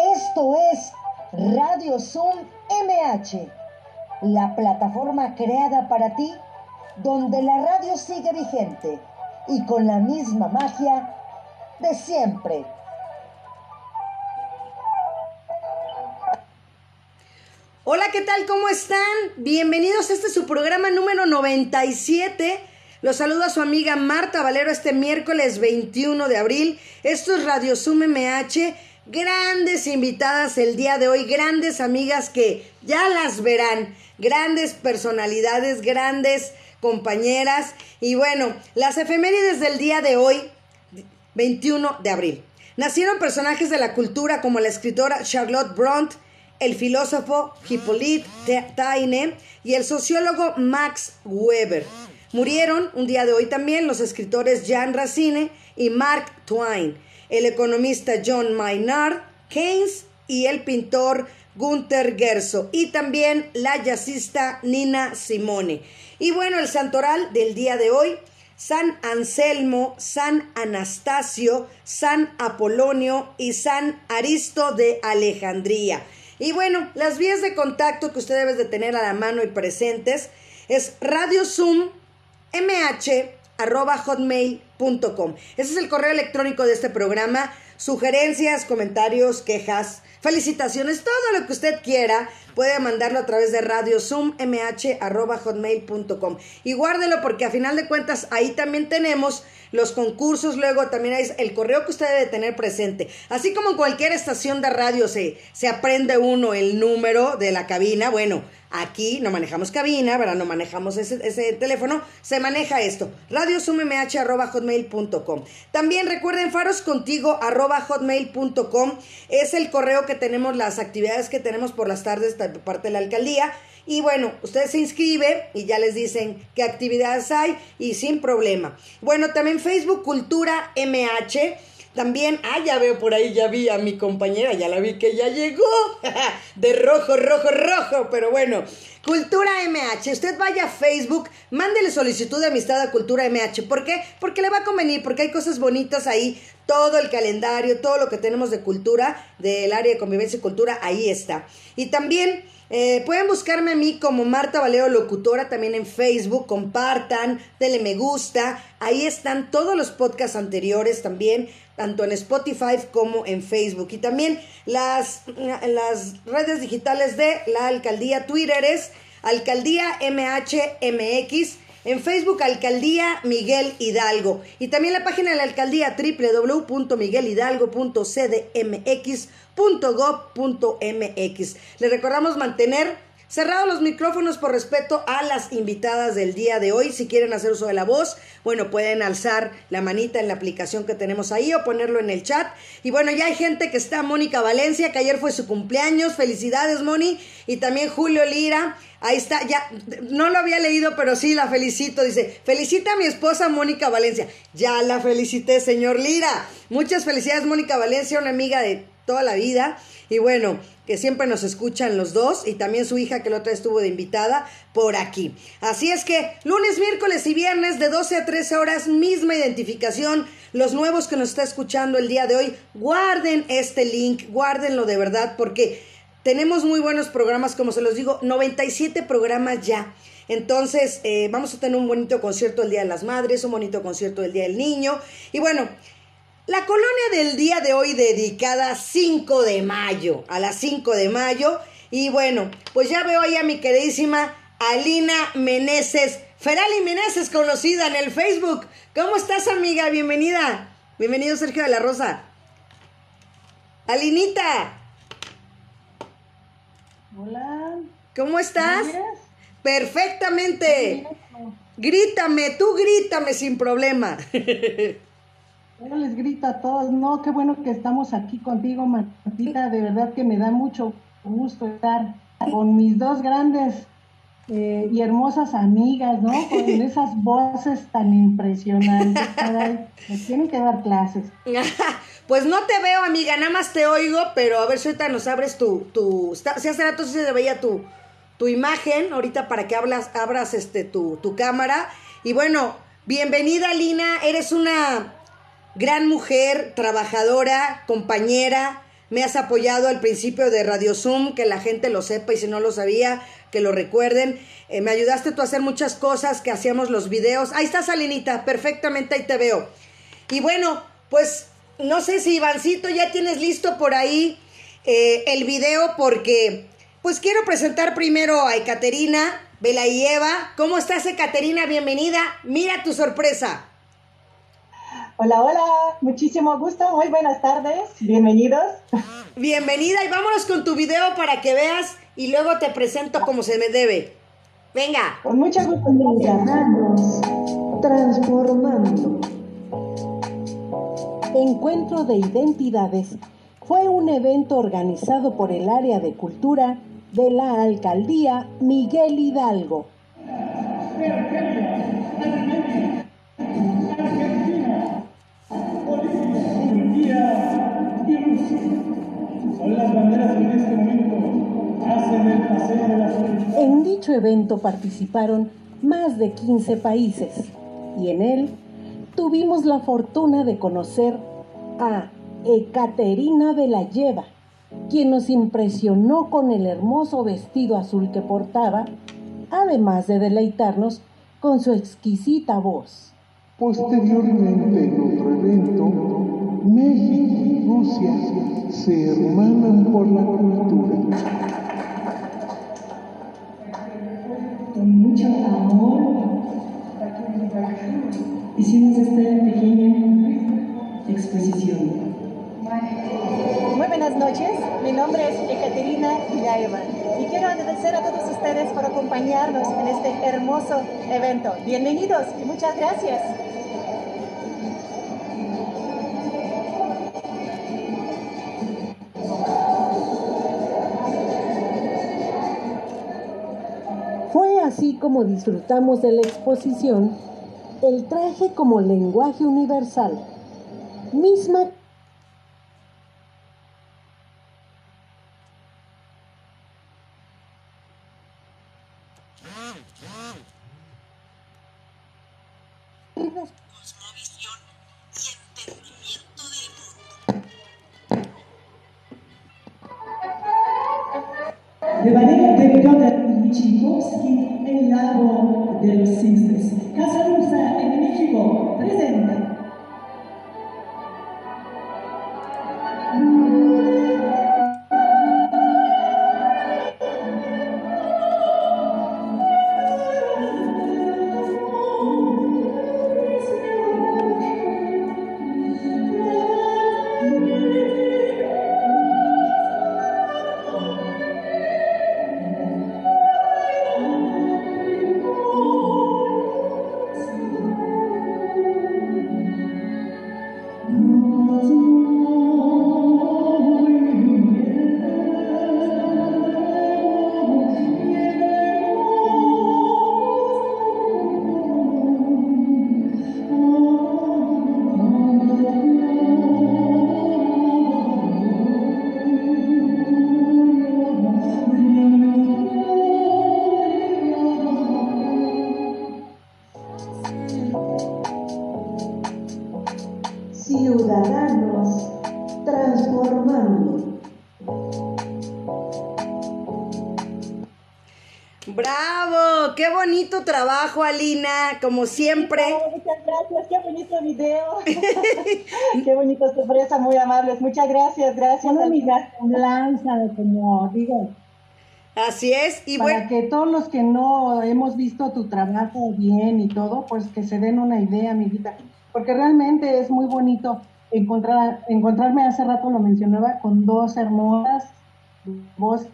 Esto es Radio Zoom MH, la plataforma creada para ti donde la radio sigue vigente y con la misma magia de siempre. Hola, ¿qué tal? ¿Cómo están? Bienvenidos a este su programa número 97. Los saludo a su amiga Marta Valero este miércoles 21 de abril. Esto es Radio Zoom MH. Grandes invitadas el día de hoy, grandes amigas que ya las verán, grandes personalidades, grandes compañeras. Y bueno, las efemérides del día de hoy, 21 de abril. Nacieron personajes de la cultura como la escritora Charlotte Bront, el filósofo Hippolyte Taine y el sociólogo Max Weber. Murieron un día de hoy también los escritores Jean Racine y Mark Twain, el economista John Maynard Keynes y el pintor Gunther Gerso y también la jazzista Nina Simone. Y bueno, el santoral del día de hoy, San Anselmo, San Anastasio, San Apolonio y San Aristo de Alejandría. Y bueno, las vías de contacto que usted debe de tener a la mano y presentes es Radio Mh.hotmail.com. Ese es el correo electrónico de este programa. Sugerencias, comentarios, quejas, felicitaciones, todo lo que usted quiera, puede mandarlo a través de radio zoom hotmail.com y guárdelo porque a final de cuentas ahí también tenemos los concursos, luego también hay el correo que usted debe tener presente. Así como en cualquier estación de radio se, se aprende uno el número de la cabina, bueno, Aquí no manejamos cabina, ¿verdad? No manejamos ese, teléfono, se maneja esto. radiosumemh.hotmail.com. También recuerden faroscontigo.hotmail.com. Es el correo que tenemos, las actividades que tenemos por las tardes por parte de la alcaldía. Y bueno, usted se inscribe y ya les dicen qué actividades hay y sin problema. Bueno, también Facebook Cultura MH también, ah, ya veo por ahí, ya vi a mi compañera, ya la vi que ya llegó. de rojo, rojo, rojo. Pero bueno, Cultura MH. Usted vaya a Facebook, mándele solicitud de amistad a Cultura MH. ¿Por qué? Porque le va a convenir, porque hay cosas bonitas ahí. Todo el calendario, todo lo que tenemos de cultura, del área de convivencia y cultura, ahí está. Y también eh, pueden buscarme a mí como Marta Valeo Locutora también en Facebook, compartan, denle me gusta, ahí están todos los podcasts anteriores también, tanto en Spotify como en Facebook. Y también las, las redes digitales de la alcaldía Twitter es Alcaldía MHMX en Facebook, Alcaldía Miguel Hidalgo. Y también la página de la alcaldía www.miguelhidalgo.cdmx.gov.mx. Le recordamos mantener cerrados los micrófonos por respeto a las invitadas del día de hoy. Si quieren hacer uso de la voz, bueno, pueden alzar la manita en la aplicación que tenemos ahí o ponerlo en el chat. Y bueno, ya hay gente que está, Mónica Valencia, que ayer fue su cumpleaños. Felicidades, Moni. Y también Julio Lira. Ahí está, ya, no lo había leído, pero sí la felicito. Dice, felicita a mi esposa Mónica Valencia. Ya la felicité, señor Lira. Muchas felicidades, Mónica Valencia, una amiga de toda la vida. Y bueno, que siempre nos escuchan los dos y también su hija que la otra estuvo de invitada por aquí. Así es que lunes, miércoles y viernes de 12 a 13 horas, misma identificación. Los nuevos que nos está escuchando el día de hoy, guarden este link, guárdenlo de verdad porque tenemos muy buenos programas, como se los digo, 97 programas ya. Entonces, eh, vamos a tener un bonito concierto el Día de las Madres, un bonito concierto el Día del Niño. Y bueno, la colonia del día de hoy dedicada 5 de mayo, a las 5 de mayo. Y bueno, pues ya veo ahí a mi queridísima Alina Meneses, Ferali Meneses, conocida en el Facebook. ¿Cómo estás, amiga? Bienvenida. Bienvenido, Sergio de la Rosa. Alinita. Hola. ¿Cómo estás? Perfectamente. Grítame, tú grítame sin problema. Yo les grito a todos, no, qué bueno que estamos aquí contigo, Martita, de verdad que me da mucho gusto estar con mis dos grandes eh, y hermosas amigas, ¿no? Con esas voces tan impresionantes, me tienen que dar clases. Pues no te veo, amiga, nada más te oigo, pero a ver si ahorita nos abres tu, tu, si hace rato sí se veía tu, tu imagen, ahorita para que hablas, abras este, tu, tu cámara. Y bueno, bienvenida, Lina, eres una gran mujer, trabajadora, compañera, me has apoyado al principio de Radio Zoom, que la gente lo sepa y si no lo sabía, que lo recuerden. Eh, me ayudaste tú a hacer muchas cosas, que hacíamos los videos. Ahí está Salinita, perfectamente ahí te veo. Y bueno, pues no sé si Ivancito ya tienes listo por ahí eh, el video porque pues quiero presentar primero a Ekaterina Eva. ¿Cómo estás Ekaterina? Bienvenida. Mira tu sorpresa. Hola, hola, muchísimo gusto, muy buenas tardes, bienvenidos. Bienvenida y vámonos con tu video para que veas y luego te presento como se me debe. Venga. Con mucho gusto. transformando. Encuentro de Identidades fue un evento organizado por el área de cultura de la alcaldía Miguel Hidalgo. En dicho evento participaron más de 15 países y en él tuvimos la fortuna de conocer a Ekaterina de la Lleva, quien nos impresionó con el hermoso vestido azul que portaba, además de deleitarnos con su exquisita voz. Posteriormente, en otro evento, México Rusia se hermanan por la cultura. Con mucho amor hicimos esta pequeña exposición. Muy buenas noches, mi nombre es Ekaterina Villaeva y quiero agradecer a todos ustedes por acompañarnos en este hermoso evento. Bienvenidos y muchas gracias. Como disfrutamos de la exposición El traje como lenguaje universal, misma De ballet de Tchaikovsky, El lago de los cisnes. Casa Rusa en México presenta. Como siempre. Oh, muchas gracias, qué bonito video. qué bonita sorpresa, muy amables. Muchas gracias, gracias. Una lanza de como digo, Así es, y para bueno, que todos los que no hemos visto tu trabajo bien y todo, pues que se den una idea, amiguita. Porque realmente es muy bonito encontrar, encontrarme hace rato, lo mencionaba, con dos hermosas, voz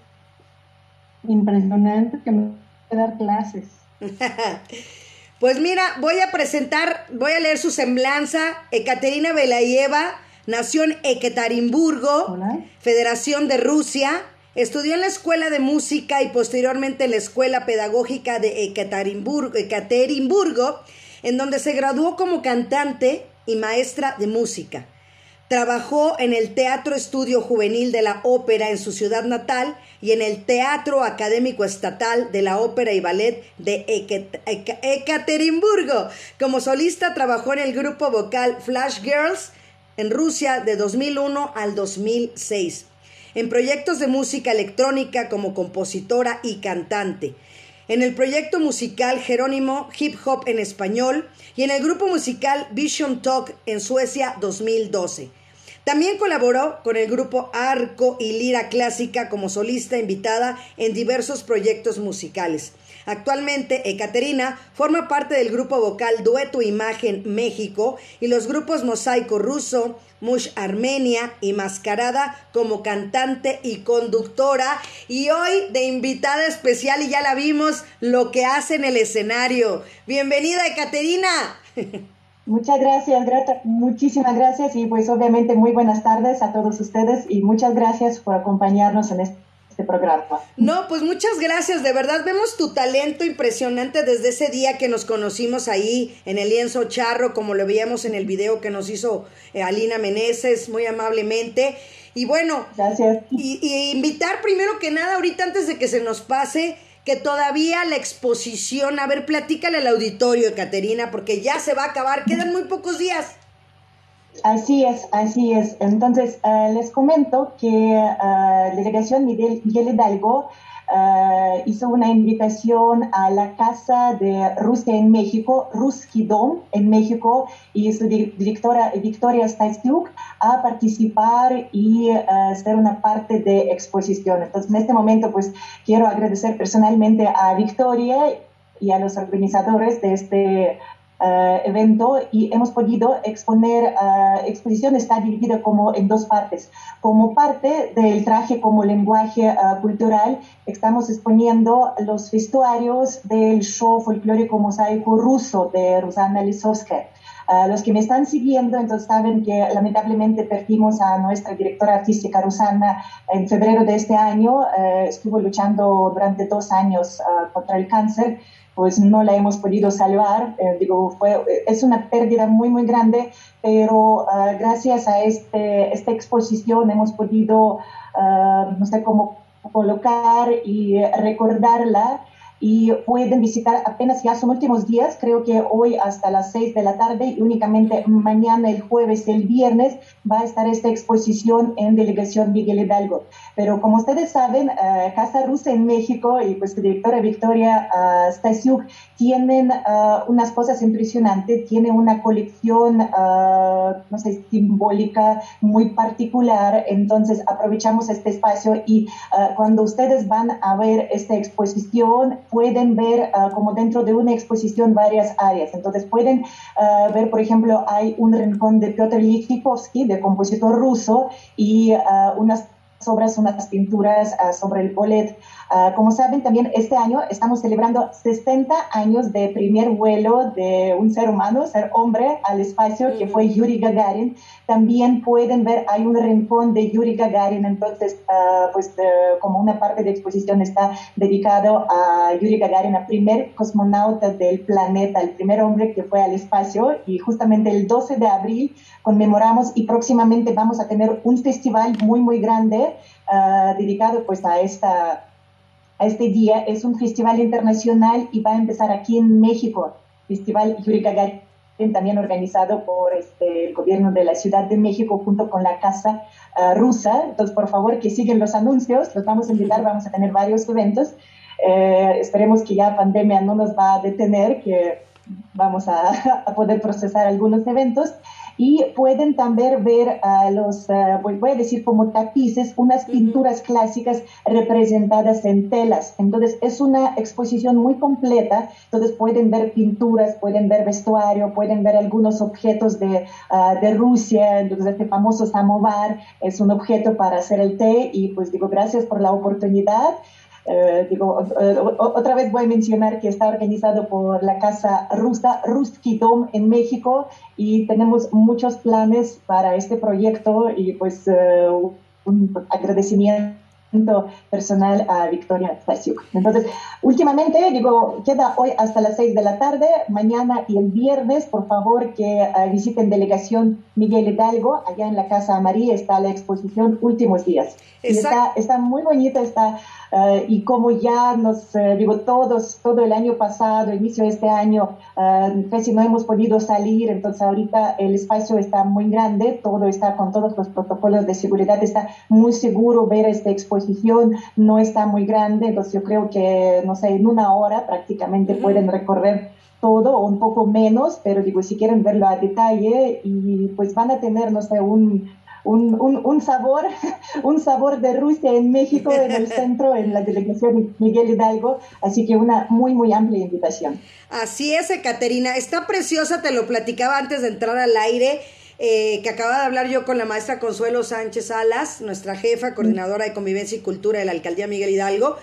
impresionante que me van a dar clases. pues mira, voy a presentar, voy a leer su semblanza. Ekaterina Belayeva nació en Ekaterinburgo, Hola. Federación de Rusia. Estudió en la Escuela de Música y posteriormente en la Escuela Pedagógica de Ekaterinburgo, Ekaterinburgo, en donde se graduó como cantante y maestra de música. Trabajó en el Teatro Estudio Juvenil de la Ópera en su ciudad natal y en el Teatro Académico Estatal de la Ópera y Ballet de Ekaterimburgo. Como solista trabajó en el grupo vocal Flash Girls en Rusia de 2001 al 2006. En proyectos de música electrónica como compositora y cantante. En el proyecto musical Jerónimo Hip Hop en español y en el grupo musical Vision Talk en Suecia 2012. También colaboró con el grupo Arco y Lira Clásica como solista invitada en diversos proyectos musicales. Actualmente, Ekaterina forma parte del grupo vocal Dueto Imagen México y los grupos Mosaico Ruso, Mush Armenia y Mascarada como cantante y conductora. Y hoy de invitada especial, y ya la vimos, lo que hace en el escenario. Bienvenida, Ekaterina. Muchas gracias. Muchísimas gracias y pues obviamente muy buenas tardes a todos ustedes y muchas gracias por acompañarnos en este programa. No, pues muchas gracias, de verdad vemos tu talento impresionante desde ese día que nos conocimos ahí en el lienzo charro, como lo veíamos en el video que nos hizo eh, Alina Meneses muy amablemente. Y bueno, gracias. Y, y invitar primero que nada, ahorita antes de que se nos pase, que todavía la exposición, a ver, platícale al auditorio, Caterina, porque ya se va a acabar, quedan muy pocos días. Así es, así es. Entonces, uh, les comento que uh, la delegación Miguel, Miguel Hidalgo Uh, hizo una invitación a la Casa de Rusia en México, Ruski Dom en México, y su directora Victoria Stasiuk a participar y ser una parte de exposición. Entonces, en este momento, pues quiero agradecer personalmente a Victoria y a los organizadores de este Uh, evento y hemos podido exponer, uh, exposición está dividida como en dos partes. Como parte del traje como lenguaje uh, cultural, estamos exponiendo los vestuarios del show folclórico mosaico ruso de Rusana Lisovskaya. los que me están siguiendo entonces saben que lamentablemente perdimos a nuestra directora artística Rusana en febrero de este año. estuvo luchando durante dos años contra el cáncer pues no la hemos podido salvar. Eh, digo, fue, es una pérdida muy, muy grande, pero uh, gracias a este, esta exposición hemos podido, uh, no sé cómo colocar y recordarla y pueden visitar apenas ya son últimos días, creo que hoy hasta las 6 de la tarde y únicamente mañana, el jueves y el viernes va a estar esta exposición en Delegación Miguel Hidalgo. Pero como ustedes saben, uh, Casa Rusa en México y pues directora Victoria uh, Stasiuk tienen uh, unas cosas impresionantes, tiene una colección, no sé, simbólica muy particular, entonces aprovechamos este espacio y cuando ustedes van a ver esta exposición, pueden ver uh, como dentro de una exposición varias áreas. Entonces pueden uh, ver, por ejemplo, hay un rincón de Piotr Ilyich de compositor ruso, y uh, unas obras, unas pinturas sobre el bolet Ah, como saben, también este año estamos celebrando 60 años de primer vuelo de un ser humano, ser hombre al espacio, que fue Yuri Gagarin. También pueden ver, hay un rincón de Yuri Gagarin, entonces, uh, pues como una parte de exposición está dedicado a Yuri Gagarin, el primer cosmonauta del planeta, el primer hombre que fue al espacio. Y justamente el 12 de abril conmemoramos y próximamente vamos a tener un festival muy, muy grande uh, dedicado pues a esta a este día. Es un festival internacional y va a empezar aquí en México, Festival Yuri Gagarin, también organizado por este, el gobierno de la Ciudad de México junto con la Casa uh, Rusa. Entonces, por favor, que siguen los anuncios, los vamos a invitar, vamos a tener varios eventos. Eh, esperemos que ya pandemia no nos va a detener, que vamos a, a poder procesar algunos eventos y pueden también ver a los, uh, voy a decir como tapices, unas pinturas clásicas representadas en telas. Entonces es una exposición muy completa, entonces pueden ver pinturas, pueden ver vestuario, pueden ver algunos objetos de, uh, de Rusia, entonces este famoso samovar es un objeto para hacer el té y pues digo gracias por la oportunidad. Eh, digo, eh, otra vez voy a mencionar que está organizado por la Casa Rusa, Ruski Dom en México y tenemos muchos planes para este proyecto y pues eh, un agradecimiento personal a Victoria Stasiuk. Entonces, últimamente, digo, queda hoy hasta las 6 de la tarde, mañana y el viernes, por favor, que uh, visiten Delegación Miguel Hidalgo, allá en la Casa María está la exposición Últimos Días. está, está muy bonita, está Uh, y como ya nos, uh, digo, todos, todo el año pasado, inicio de este año, uh, casi no hemos podido salir, entonces ahorita el espacio está muy grande, todo está con todos los protocolos de seguridad, está muy seguro ver esta exposición, no está muy grande, entonces yo creo que, no sé, en una hora prácticamente pueden recorrer todo o un poco menos, pero digo, si quieren verlo a detalle y pues van a tener, no sé, un, un, un, un, sabor, un sabor de Rusia en México, en el centro, en la delegación Miguel Hidalgo. Así que una muy, muy amplia invitación. Así es, Caterina. Está preciosa, te lo platicaba antes de entrar al aire. Eh, que acaba de hablar yo con la maestra Consuelo Sánchez Alas, nuestra jefa, coordinadora de convivencia y cultura de la alcaldía Miguel Hidalgo.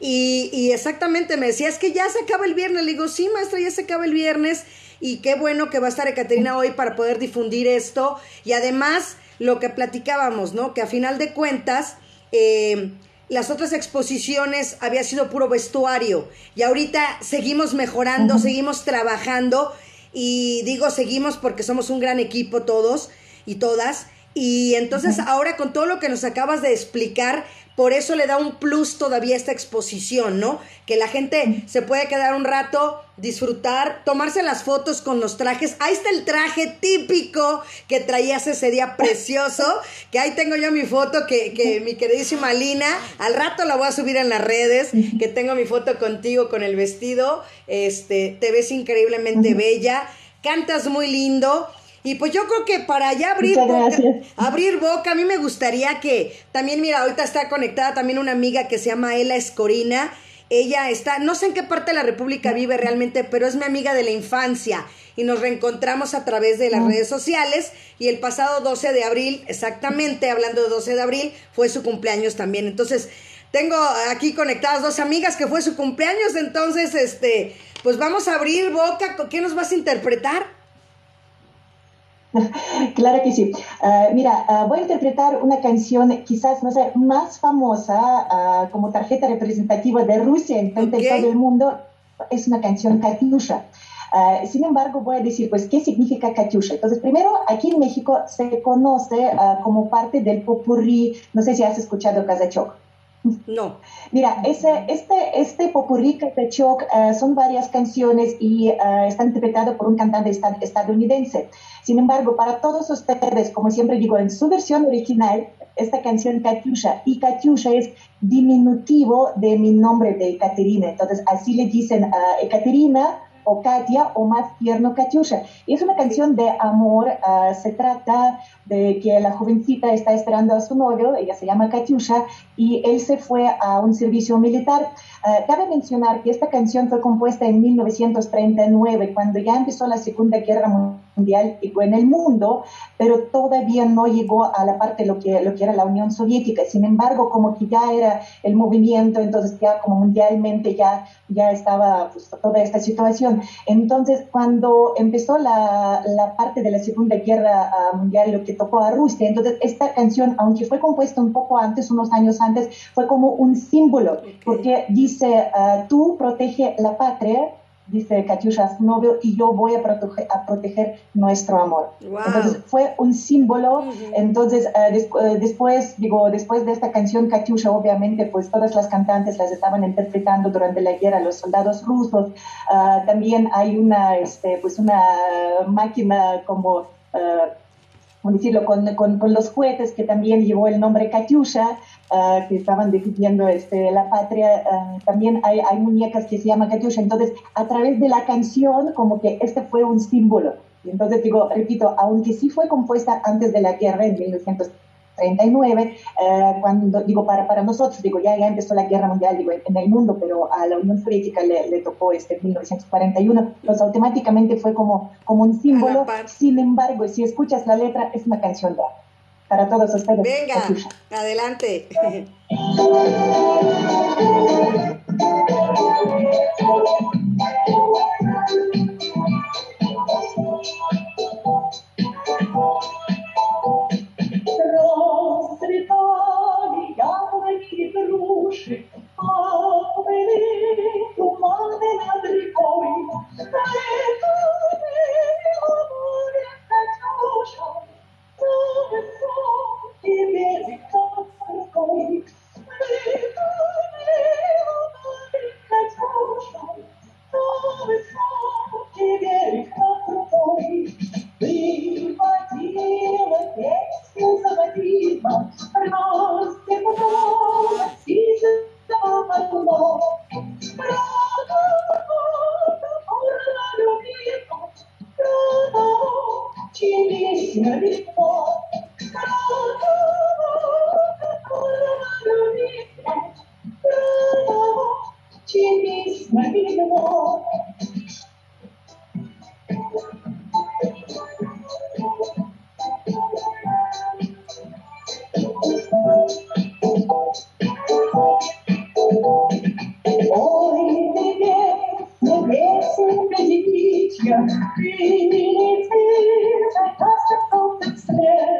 Y, y, exactamente me decía, es que ya se acaba el viernes. Le digo, sí, maestra, ya se acaba el viernes. Y qué bueno que va a estar Caterina hoy para poder difundir esto. Y además, lo que platicábamos, ¿no? Que a final de cuentas, eh, las otras exposiciones había sido puro vestuario y ahorita seguimos mejorando, seguimos trabajando y digo seguimos porque somos un gran equipo todos y todas. Y entonces ahora con todo lo que nos acabas de explicar, por eso le da un plus todavía esta exposición, ¿no? Que la gente se puede quedar un rato, disfrutar, tomarse las fotos con los trajes. Ahí está el traje típico que traías ese día precioso, que ahí tengo yo mi foto que, que mi queridísima Lina, al rato la voy a subir en las redes, que tengo mi foto contigo con el vestido, este, te ves increíblemente bella, cantas muy lindo y pues yo creo que para ya abrir boca, abrir boca, a mí me gustaría que también, mira, ahorita está conectada también una amiga que se llama Ela Escorina. Ella está, no sé en qué parte de la República vive realmente, pero es mi amiga de la infancia y nos reencontramos a través de las redes sociales y el pasado 12 de abril, exactamente hablando de 12 de abril, fue su cumpleaños también. Entonces, tengo aquí conectadas dos amigas que fue su cumpleaños, entonces, este, pues vamos a abrir boca, ¿qué nos vas a interpretar? Claro que sí. Ah, mira, ah, voy a interpretar una canción quizás, no sé, más famosa ah, como tarjeta representativa de Rusia en todo el mundo. Es una canción Katyusha. sin embargo, voy a decir, pues, ¿qué significa Katyusha? Entonces, primero, aquí en México se conoce como parte del popurrí, no sé si has escuchado Kazachok. No. Mira, ese, este, este popurrí Kazachok son varias canciones y está interpretado por un cantante estadounidense. Sin embargo, para todos ustedes, como siempre digo, en su versión original, esta canción Katyusha, y Katyusha es diminutivo de mi nombre de Ekaterina. Entonces, así le dicen a Ekaterina o Katia o más tierno Katyusha. es una canción de amor, ah, se trata de que la jovencita está esperando a su novio, ella se llama Katyusha, y él se fue a un servicio militar. Uh, cabe mencionar que esta canción fue compuesta en 1939, cuando ya empezó la Segunda Guerra Mundial en el mundo, pero todavía no llegó a la parte de lo que, lo que era la Unión Soviética. Sin embargo, como que ya era el movimiento, entonces ya como mundialmente ya, ya estaba pues, toda esta situación. Entonces, cuando empezó la, la parte de la Segunda Guerra uh, Mundial, lo que tocó a Rusia, entonces esta canción, aunque fue compuesta un poco antes, unos años antes, fue como un símbolo, porque dice dice, uh, tú protege la patria, dice Katyusha su novio, y yo voy a, proteger, a proteger nuestro amor. Entonces fue un símbolo. Entonces uh, después, digo, después de esta canción, Katyusha, obviamente, pues todas las cantantes las estaban interpretando durante la guerra, los soldados rusos. Uh, también hay una, este, pues una máquina como decirlo, con, con, con, los juguetes que también llevó el nombre Katyusha, uh, que estaban defendiendo este, la patria. Uh, también hay, hay, muñecas que se llaman Katyusha. Entonces, a través de la canción, como que este fue un símbolo. entonces, digo, repito, aunque sí fue compuesta antes de la guerra, en 1900 39, eh, cuando digo para, para nosotros, digo ya, ya empezó la guerra mundial digo, en el mundo, pero a la Unión Soviética le, le tocó este 1941, pues automáticamente fue como, como un símbolo. Sin embargo, si escuchas la letra, es una canción de para todos ustedes. Venga, adelante. She needs me, fantastic hope instead.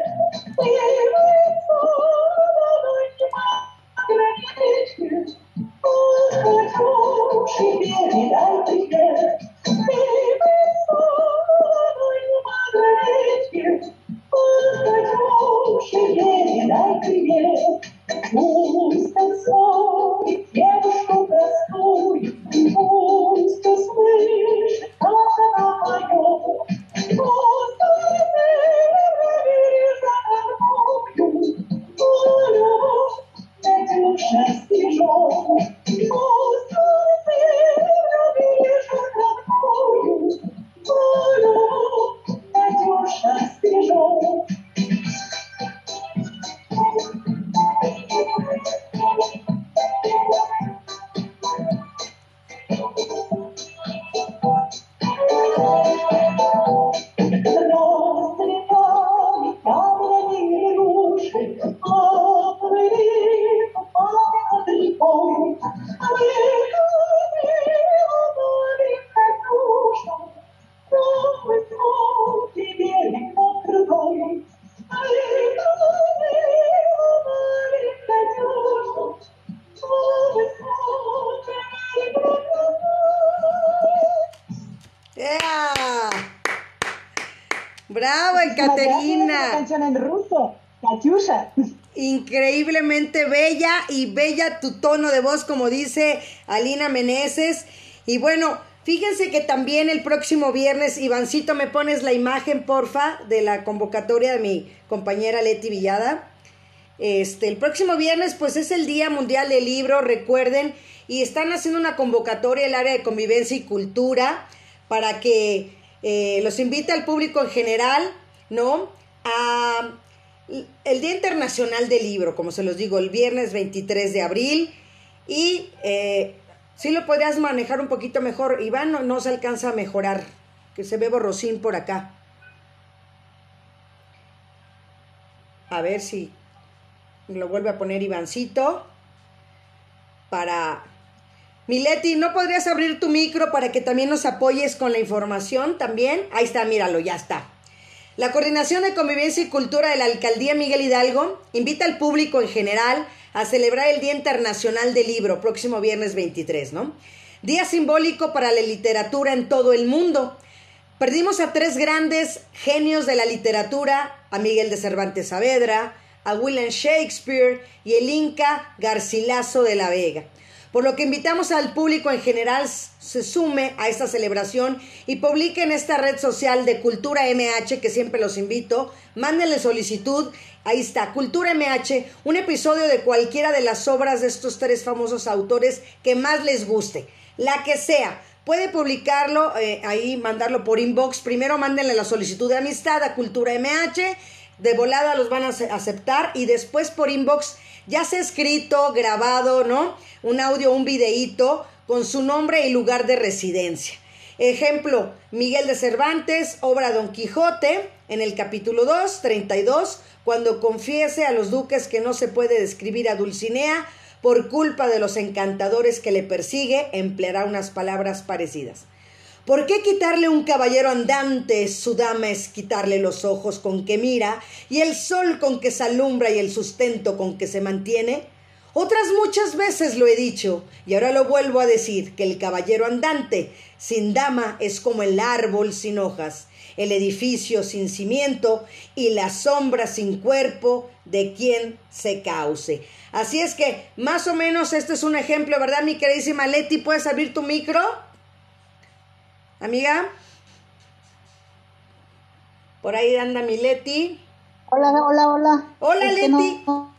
Y bella tu tono de voz, como dice Alina Meneses. Y bueno, fíjense que también el próximo viernes, Ivancito, me pones la imagen, porfa, de la convocatoria de mi compañera Leti Villada. Este, el próximo viernes, pues es el Día Mundial del Libro, recuerden, y están haciendo una convocatoria el área de convivencia y cultura para que eh, los invite al público en general, ¿no? A el Día Internacional del Libro, como se los digo, el viernes 23 de abril. Y eh, si lo podrías manejar un poquito mejor. Iván no, se alcanza a mejorar, que se ve borrosín por acá. A ver si lo vuelve a poner Ivancito. Para... Mileti, ¿no podrías abrir tu micro para que también nos apoyes con la información también? Ahí está, míralo, ya está. La Coordinación de Convivencia y Cultura de la Alcaldía Miguel Hidalgo invita al público en general a celebrar el Día Internacional del Libro, próximo viernes 23, ¿no? Día simbólico para la literatura en todo el mundo. Perdimos a tres grandes genios de la literatura, a Miguel de Cervantes Saavedra, a William Shakespeare y el Inca Garcilaso de la Vega. Por lo que invitamos al público en general se sume a esta celebración y publique en esta red social de Cultura MH, que siempre los invito. Mándenle solicitud. Ahí está, Cultura MH, un episodio de cualquiera de las obras de estos tres famosos autores que más les guste. La que sea. Puede publicarlo eh, ahí, mandarlo por inbox. Primero mándenle la solicitud de amistad a Cultura MH. De volada los van a aceptar y después por inbox ya sea escrito, grabado, ¿no? Un audio, un videíto con su nombre y lugar de residencia. Ejemplo, Miguel de Cervantes, obra Don Quijote, en el capítulo 2, 32, cuando confiese a los duques que no se puede describir a Dulcinea por culpa de los encantadores que le persigue, empleará unas palabras parecidas. ¿Por qué quitarle un caballero andante? Su dama es quitarle los ojos con que mira y el sol con que se alumbra y el sustento con que se mantiene. Otras muchas veces lo he dicho, y ahora lo vuelvo a decir, que el caballero andante sin dama es como el árbol sin hojas, el edificio sin cimiento y la sombra sin cuerpo de quien se cause. Así es que, más o menos, este es un ejemplo, ¿verdad, mi queridísima Leti? ¿Puedes abrir tu micro? Amiga. Por ahí anda mi Leti. Hola, hola, hola. Hola, Leti. No,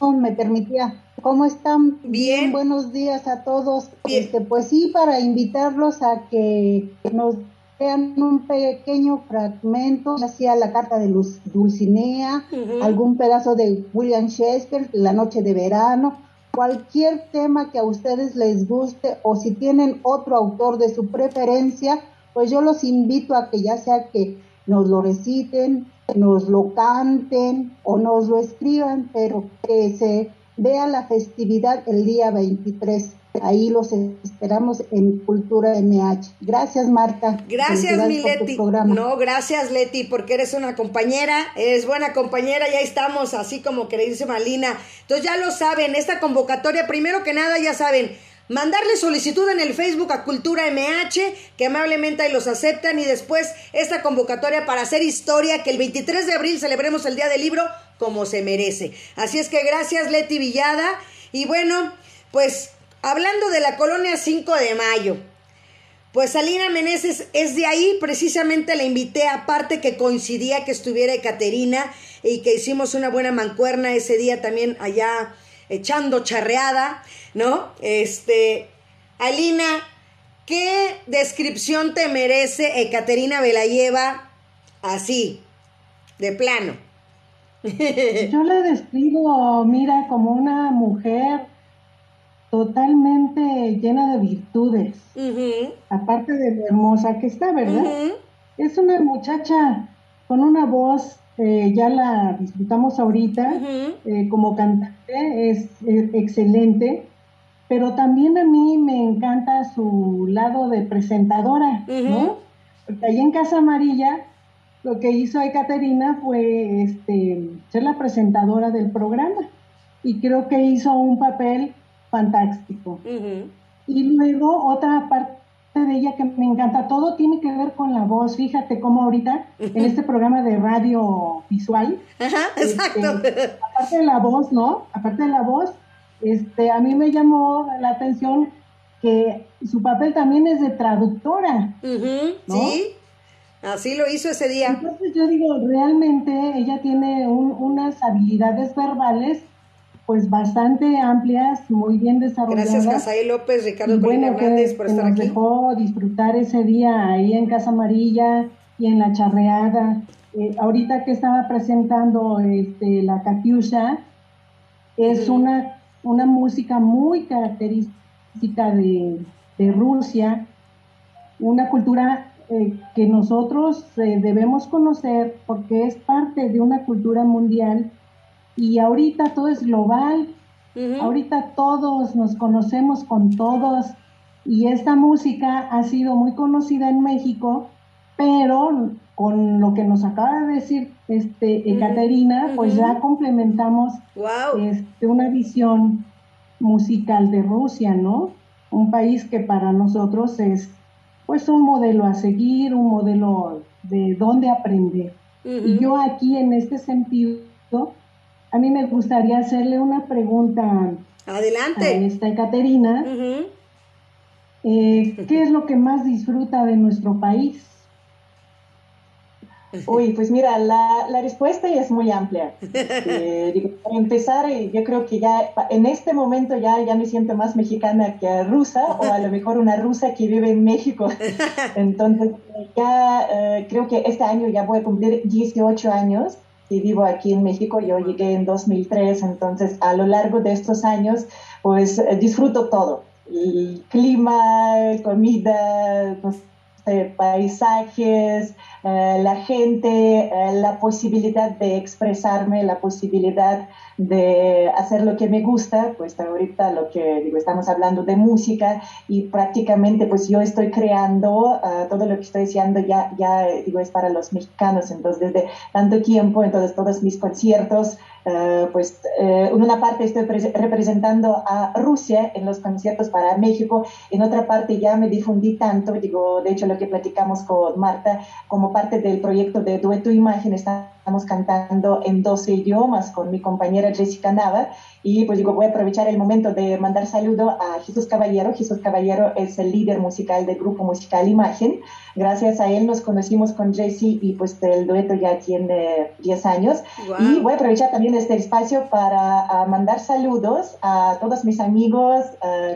no me permitía. ¿Cómo están? Bien. Buenos días a todos. Bien. Este, pues sí, para invitarlos a que nos vean un pequeño fragmento, ya sea la carta de Luz- Dulcinea, algún pedazo de William Shakespeare, La noche de verano, cualquier tema que a ustedes les guste o si tienen otro autor de su preferencia, pues yo los invito a que ya sea que nos lo reciten, nos lo canten o nos lo escriban, pero que se vea la festividad el día 23. Ahí los esperamos en Cultura MH. Gracias, Marta. Gracias, mi Leti. No, gracias, Leti, porque eres una compañera, eres buena compañera, ya estamos, así como queridísima Lina. Entonces ya lo saben, esta convocatoria, primero que nada, ya saben, mandarle solicitud en el Facebook a Cultura MH, que amablemente ahí los aceptan, y después esta convocatoria para hacer historia, que el 23 de abril celebremos el Día del Libro como se merece. Así es que gracias, Leti Villada. Y bueno, pues hablando de la colonia 5 de mayo. Pues Alina Meneses es de ahí, precisamente la invité, aparte que coincidía que estuviera Caterina y que hicimos una buena mancuerna ese día también allá echando charreada, ¿no? Este, Alina, ¿qué descripción te merece Ekaterina Velayeva así, de plano? Yo la describo, mira, como una mujer totalmente llena de virtudes, aparte de lo hermosa que está, ¿verdad? Es una muchacha con una voz, eh, ya la disfrutamos ahorita, eh, como cantante, es, excelente, pero también a mí me encanta su lado de presentadora. ¿no? Porque ahí en Casa Amarilla lo que hizo Ekaterina fue este, ser la presentadora del programa y creo que hizo un papel fantástico. Y luego otra parte de ella que me encanta, todo tiene que ver con la voz. Fíjate cómo ahorita en este programa de radio visual, Ajá, exacto. este, aparte de la voz, ¿no? Aparte de la voz, este, a mí me llamó la atención que su papel también es de traductora. ¿no? Sí, así lo hizo ese día. Entonces yo digo, realmente ella tiene un- unas habilidades verbales pues bastante amplias, muy bien desarrolladas. Gracias, Casaí López, Ricardo bueno, Hernández, por estar nos aquí. dejó disfrutar ese día ahí en Casa Amarilla y en la charreada. Eh, ahorita que estaba presentando este, la Katyusha, es una, una música muy característica de, de Rusia, una cultura eh, que nosotros eh, debemos conocer porque es parte de una cultura mundial y ahorita todo es global. Ahorita todos nos conocemos con todos y esta música ha sido muy conocida en México, pero con lo que nos acaba de decir este Ekaterina, pues ya complementamos Wow. este, una visión musical de Rusia, ¿no? Un país que para nosotros es pues un modelo a seguir, un modelo de dónde aprender. Y yo aquí en este sentido, a mí me gustaría hacerle una pregunta a Adelante. esta Ekaterina. Ujú. Eh, ¿Qué es lo que más disfruta de nuestro país? Uy, pues mira, la, la respuesta ya es muy amplia. Eh, digo, para empezar, eh, yo creo que ya en este momento ya, ya me siento más mexicana que rusa, o a lo mejor una rusa que vive en México. Entonces, ya eh, creo que este año ya voy a cumplir 18 años vivo aquí en México. Yo llegué en 2003, entonces a lo largo de estos años, pues eh, disfruto todo. El clima, comida, paisajes, eh, la gente, eh, la posibilidad de expresarme, la posibilidad de hacer lo que me gusta, pues ahorita lo que digo, estamos hablando de música y prácticamente pues yo estoy creando ah, todo lo que estoy haciendo ya, ya digo, es para los mexicanos, entonces desde tanto tiempo, entonces todos mis conciertos, eh, pues eh, una parte estoy representando a Rusia en los conciertos para México, en otra parte ya me difundí tanto, digo, de hecho lo que platicamos con Marta, como parte del proyecto de Dueto Imagen, estamos cantando en 12 idiomas con mi compañera Jessica Nava y pues digo, voy a aprovechar el momento de mandar saludo a Jesús Caballero. Jesús Caballero es el líder musical del grupo musical Imagen. Gracias a él nos conocimos con Jessie y pues el dueto ya tiene 10 años. Y voy a aprovechar también este espacio para mandar saludos a todos mis amigos,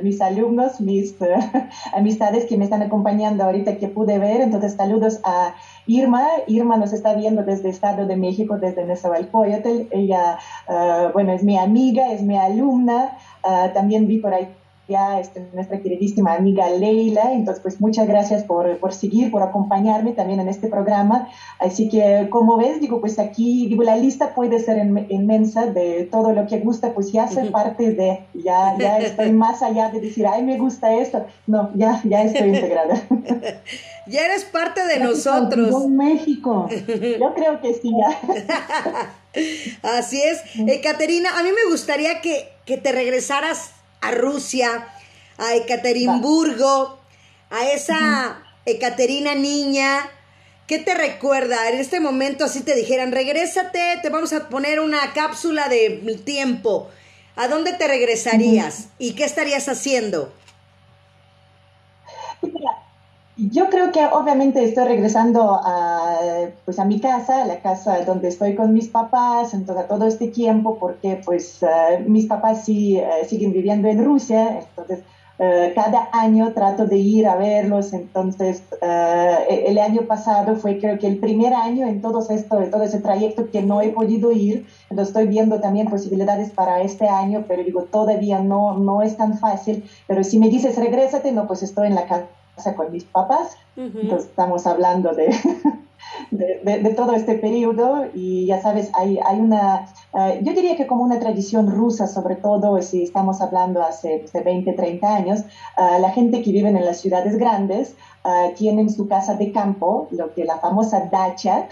mis alumnos, mis amistades que me están acompañando ahorita que pude ver. Entonces saludos a Irma. Irma nos está viendo desde Estado de México, desde Nezahualcóyotl. Ella, uh, bueno, es mi amiga, es mi alumna. Uh, también vi por ahí ya este, nuestra queridísima amiga Leila. Entonces, pues muchas gracias por, por, seguir, por acompañarme también en este programa. Así que, como ves, digo, pues aquí, digo, la lista puede ser inmensa de todo lo que gusta, pues ya soy parte de, ya, ya estoy más allá de decir, ay, me gusta esto. No, ya, ya estoy integrada. Ya eres parte de nosotros. México. Yo creo que sí, ya. Así es. Caterina, a mí me gustaría que, que te regresaras a Rusia, a Ekaterimburgo, a esa Ekaterina niña. ¿Qué te recuerda? En este momento así te dijeran, regrésate, te vamos a poner una cápsula de tiempo. ¿A dónde te regresarías? ¿Y qué estarías haciendo? Yo creo que obviamente estoy regresando a, pues a mi casa, a la casa donde estoy con mis papás, entonces todo este tiempo, porque pues eh, mis papás sí eh, siguen viviendo en Rusia, entonces eh, cada año trato de ir a verlos, entonces e-, el año pasado fue creo que el primer año en todo esto, todo ese trayecto que no he podido ir, entonces estoy viendo también posibilidades para este año, pero digo, todavía no, no es tan fácil, pero si me dices regrésate, no, pues estoy en la casa con mis papás. Entonces estamos hablando de, de, todo este periodo y ya sabes, hay, hay una, eh, yo diría que como una tradición rusa, sobre todo si estamos hablando hace, 20, 30 años, eh, la gente que vive en las ciudades grandes uh, tienen su casa de campo, lo que la famosa dacha.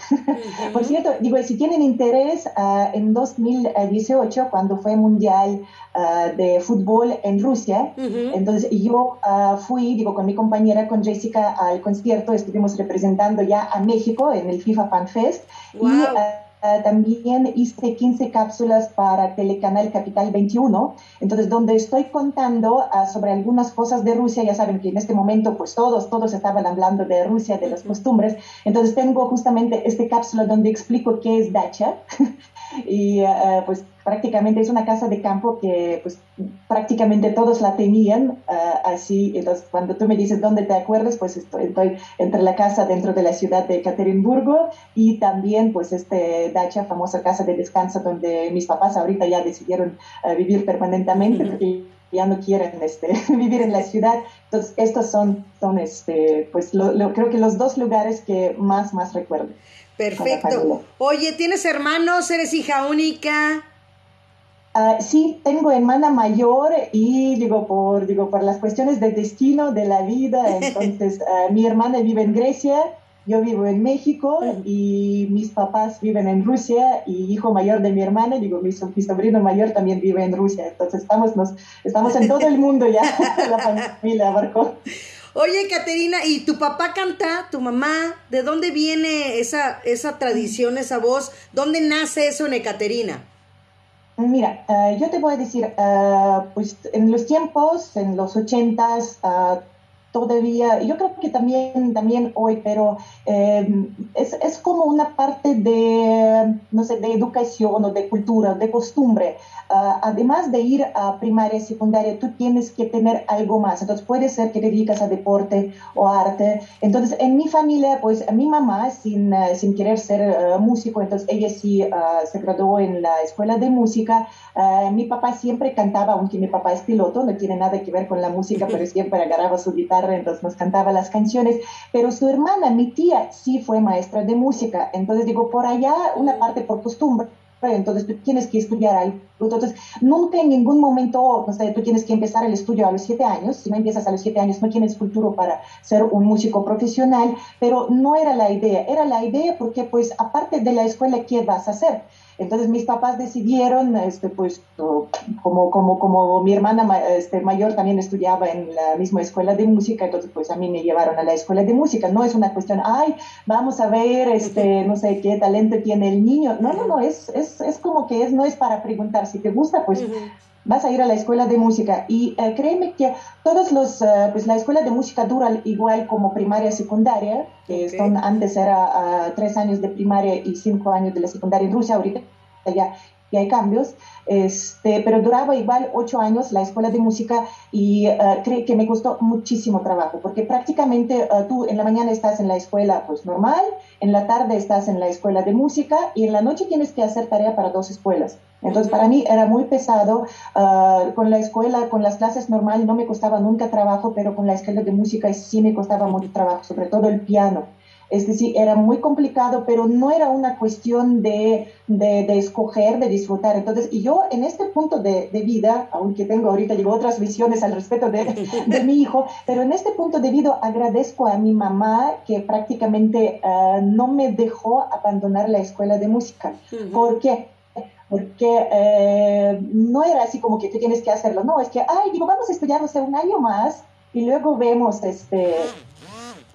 Por cierto, digo, si tienen interés, en 2018, cuando fue Mundial de Fútbol en Rusia, entonces yo fui, digo, con mi compañera, con Jessica, al concierto, estuvimos representando ya a México en el FIFA Fan Fest. Y, también hice 15 cápsulas para Telecanal Capital 21, entonces donde estoy contando uh, sobre algunas cosas de Rusia, ya saben que en este momento pues todos, todos estaban hablando de Rusia, de las costumbres, entonces tengo justamente este cápsula donde explico qué es dacha y uh, pues prácticamente es una casa de campo que pues prácticamente todos la tenían uh, así. Entonces, cuando tú me dices dónde te acuerdas, pues estoy, entre la casa dentro de la ciudad de Ekaterimburgo y también pues este dacha, famosa casa de descanso donde mis papás ahorita ya decidieron uh, vivir permanentemente porque ya no quieren este, vivir en la ciudad. Entonces, estos son, son este, pues lo, creo que los dos lugares que más, más recuerdo. Perfecto. Oye, ¿tienes hermanos? ¿Eres hija única? Uh, sí, tengo hermana mayor y digo por, digo, por las cuestiones de destino de la vida, entonces uh, mi hermana vive en Grecia, yo vivo en México y mis papás viven en Rusia y hijo mayor de mi hermana, digo, mi, mi sobrino mayor también vive en Rusia, entonces estamos, nos, estamos en todo el mundo ya, la familia abarcó. Oye, Caterina, ¿y tu papá canta, tu mamá? ¿De dónde viene esa, esa tradición, esa voz? ¿Dónde nace eso en Ecaterina? Mira, uh, yo te voy a decir, uh, pues en los tiempos, en los ochentas, uh, todavía, yo creo que también, también hoy, pero eh, es, es, como una parte de, no sé, de educación o de cultura, de costumbre. Uh, además de ir a primaria secundaria, tú tienes que tener algo más. Entonces puede ser que te dedicas a deporte o arte. Entonces en mi familia, pues mi mamá, sin, uh, sin querer ser uh, músico, entonces ella sí se graduó en la escuela de música. mi papá siempre cantaba, aunque mi papá es piloto, no tiene nada que ver con la música, pero siempre agarraba su guitarra entonces nos cantaba las canciones, pero su hermana, mi tía, sí fue maestra de música, entonces digo, por allá una parte por costumbre, entonces tú tienes que estudiar ahí. Entonces, nunca en ningún momento, no sé, tú tienes que empezar el estudio a los siete años, si no empiezas a los siete años no tienes futuro para ser un músico profesional, pero no era la idea, era la idea porque pues aparte de la escuela, ¿qué vas a hacer? Entonces mis papás decidieron, este, pues como, como, como mi hermana este, mayor también estudiaba en la misma escuela de música, entonces pues a mí me llevaron a la escuela de música. No es una cuestión, ay, vamos a ver, este, no sé qué talento tiene el niño. No, no, no, es, es, es como que es, no es para preguntar si te gusta, pues vas a ir a la escuela de música. Y eh, créeme que todos los, eh, pues la escuela de música dura igual como primaria secundaria, que son, antes era uh, tres años de primaria y cinco años de la secundaria en Rusia, ahorita ya, ya hay cambios, este, pero duraba igual ocho años la escuela de música y uh, creo que me costó muchísimo trabajo, porque prácticamente uh, tú en la mañana estás en la escuela pues normal, en la tarde estás en la escuela de música y en la noche tienes que hacer tarea para dos escuelas. Entonces, para mí era muy pesado. Uh, con la escuela, con las clases normales no me costaba nunca trabajo, pero con la escuela de música sí me costaba mucho trabajo, sobre todo el piano. Es decir, era muy complicado, pero no era una cuestión de, de, de escoger, de disfrutar. Entonces, y yo en este punto de, de, vida, aunque tengo ahorita llevo otras visiones al respecto de, de, mi hijo, pero en este punto de vida agradezco a mi mamá que prácticamente uh, no me dejó abandonar la escuela de música. Uh -huh. ¿Por qué? porque eh, no era así como que tú tienes que hacerlo, no, es que, ay, digo, vamos a estudiar, no sé, un año más y luego vemos, este,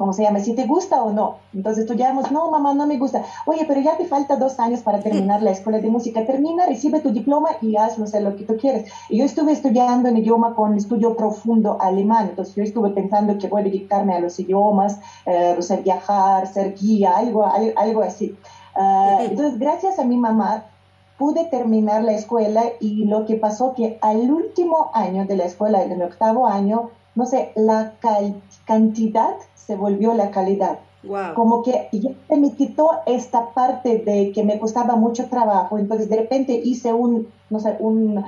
¿cómo se llama? Si te gusta o no. Entonces estudiamos, no, mamá, no me gusta. Oye, pero ya te falta dos años para terminar la escuela de música. Termina, recibe tu diploma y haz, no sé, lo que tú quieres. Y yo estuve estudiando en idioma con estudio profundo alemán. Entonces yo estuve pensando que voy a dedicarme a los idiomas, eh, sé, viajar, ser guía, algo, algo así. Uh, entonces, gracias a mi mamá, pude terminar la escuela y lo que pasó que al último año de la escuela, en el octavo año, no sé, la cantidad se volvió la calidad. Wow. Como que ya se me quitó esta parte de que me costaba mucho trabajo, entonces de repente hice un, no sé, un,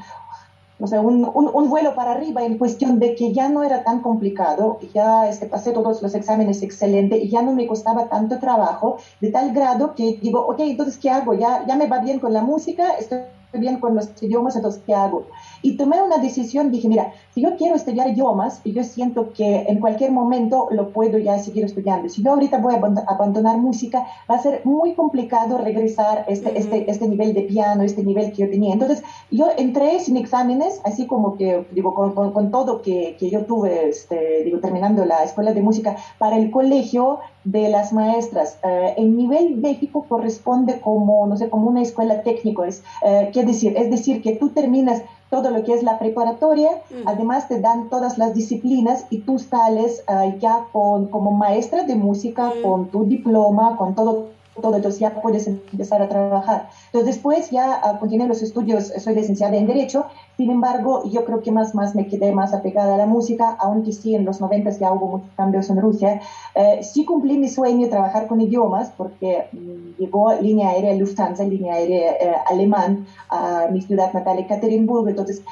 no sé, un, un, un, vuelo para arriba en cuestión de que ya no era tan complicado, ya este, pasé todos los exámenes excelente y ya no me costaba tanto trabajo, de tal grado que digo, ok, entonces, ¿qué hago? Ya, ya me va bien con la música, estoy bien con los idiomas, entonces, ¿qué hago? Y tomé una decisión, dije, mira, si yo quiero estudiar idiomas, y yo siento que en cualquier momento lo puedo ya seguir estudiando. Si yo ahorita voy a abandonar música, va a ser muy complicado regresar este, uh -huh. este, este nivel de piano, este nivel que yo tenía. Entonces, yo entré sin exámenes, así como que, digo, con, con, con todo que, que, yo tuve, este, digo, terminando la escuela de música, para el colegio de las maestras. Uh, el nivel México corresponde como, no sé, como una escuela técnica, es, uh, ¿qué decir? Es decir, que tú terminas todo lo que es la preparatoria, mm. además te dan todas las disciplinas y tú sales uh, ya con, como maestra de música, mm. con tu diploma, con todo, todo, entonces ya puedes empezar a trabajar. Entonces después ya uh, continué los estudios, soy licenciada en Derecho, sin embargo yo creo que más, más me quedé más apegada a la música, aunque sí en los 90 ya hubo muchos cambios en Rusia. Uh, sí cumplí mi sueño de trabajar con idiomas porque um, llegó línea aérea Lufthansa, línea aérea uh, alemán, a mi ciudad natal, Ekaterimburgo, entonces